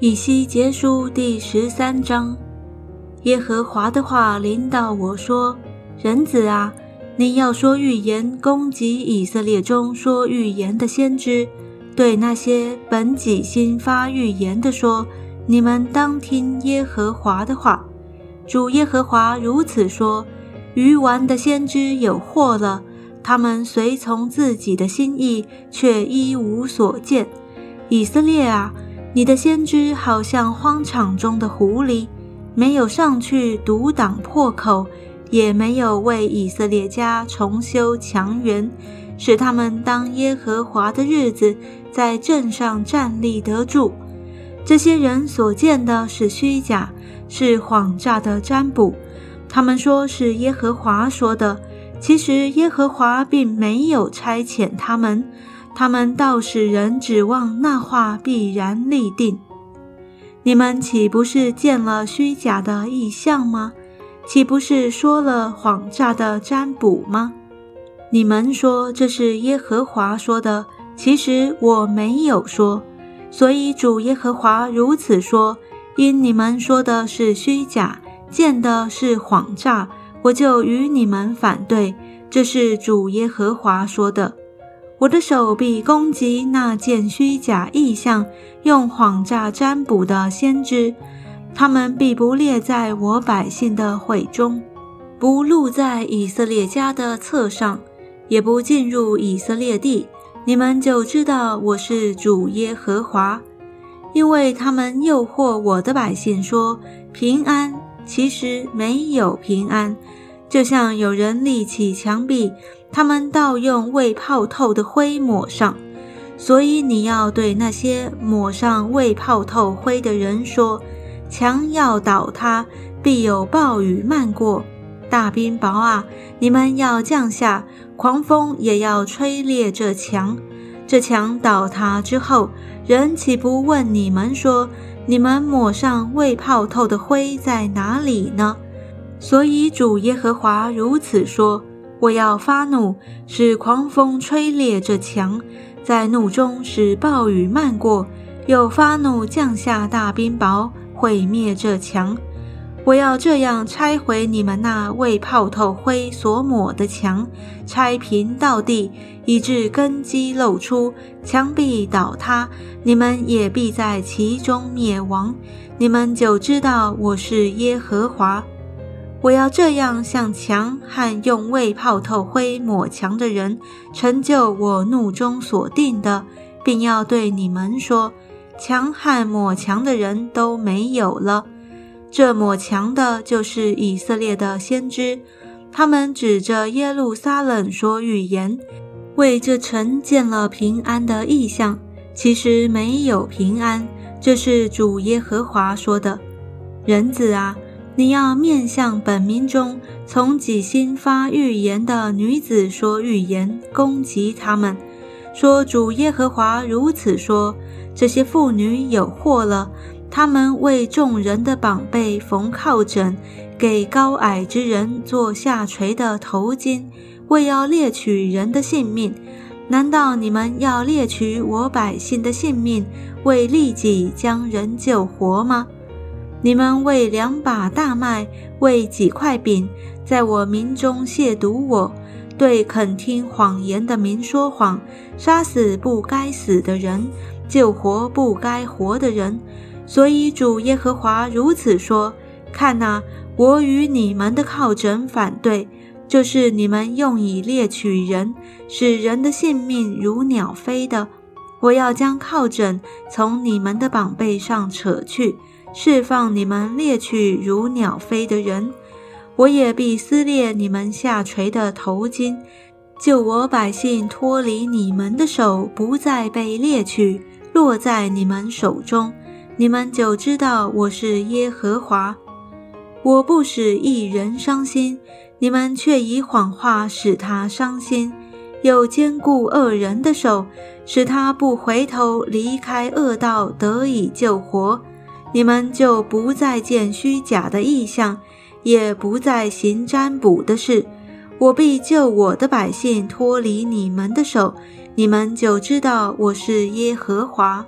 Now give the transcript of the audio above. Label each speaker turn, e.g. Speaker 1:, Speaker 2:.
Speaker 1: 以西结书第十三章，耶和华的话临到我说：“人子啊，你要说预言，攻击以色列中说预言的先知，对那些本己心发预言的说：你们当听耶和华的话。主耶和华如此说：愚顽的先知有祸了，他们随从自己的心意，却一无所见。以色列啊！”你的先知好像荒场中的狐狸，没有上去堵挡破口，也没有为以色列家重修墙垣，使他们当耶和华的日子在镇上站立得住。这些人所见的是虚假，是谎诈的占卜。他们说是耶和华说的，其实耶和华并没有差遣他们。他们倒使人指望那话必然立定。你们岂不是见了虚假的异象吗？岂不是说了谎诈的占卜吗？你们说这是耶和华说的，其实我没有说。所以主耶和华如此说：因你们说的是虚假，见的是谎诈，我就与你们反对。这是主耶和华说的。我的手臂攻击那见虚假异象、用谎诈占卜的先知，他们必不列在我百姓的会中，不录在以色列家的册上，也不进入以色列地。你们就知道我是主耶和华，因为他们诱惑我的百姓说平安，其实没有平安。就像有人立起墙壁，他们倒用未泡透的灰抹上。所以你要对那些抹上未泡透灰的人说：墙要倒塌，必有暴雨漫过。大冰雹啊，你们要降下，狂风也要吹裂这墙。这墙倒塌之后，人岂不问你们说：你们抹上未泡透的灰在哪里呢？所以主耶和华如此说：“我要发怒，使狂风吹裂这墙，在怒中使暴雨漫过，又发怒降下大冰雹，毁灭这墙。我要这样拆毁你们那为泡透灰所抹的墙，拆平到地，以致根基露出，墙壁倒塌，你们也必在其中灭亡。你们就知道我是耶和华。”我要这样向墙和用未泡透灰抹墙的人成就我怒中所定的，并要对你们说：墙和抹墙的人都没有了。这抹墙的就是以色列的先知，他们指着耶路撒冷说预言，为这城建了平安的意象，其实没有平安。这是主耶和华说的，人子啊。你要面向本民中从己心发预言的女子说预言，攻击他们，说主耶和华如此说：这些妇女有祸了，他们为众人的膀背缝靠枕，给高矮之人做下垂的头巾，为要猎取人的性命。难道你们要猎取我百姓的性命，为利己将人救活吗？你们为两把大麦，为几块饼，在我民中亵渎我，对肯听谎言的民说谎，杀死不该死的人，救活不该活的人。所以主耶和华如此说：看哪，我与你们的靠枕反对，就是你们用以猎取人，使人的性命如鸟飞的。我要将靠枕从你们的膀背上扯去。释放你们猎取如鸟飞的人，我也必撕裂你们下垂的头巾，救我百姓脱离你们的手，不再被猎取，落在你们手中。你们就知道我是耶和华。我不使一人伤心，你们却以谎话使他伤心，又坚固恶人的手，使他不回头离开恶道，得以救活。你们就不再见虚假的意象，也不再行占卜的事。我必救我的百姓脱离你们的手，你们就知道我是耶和华。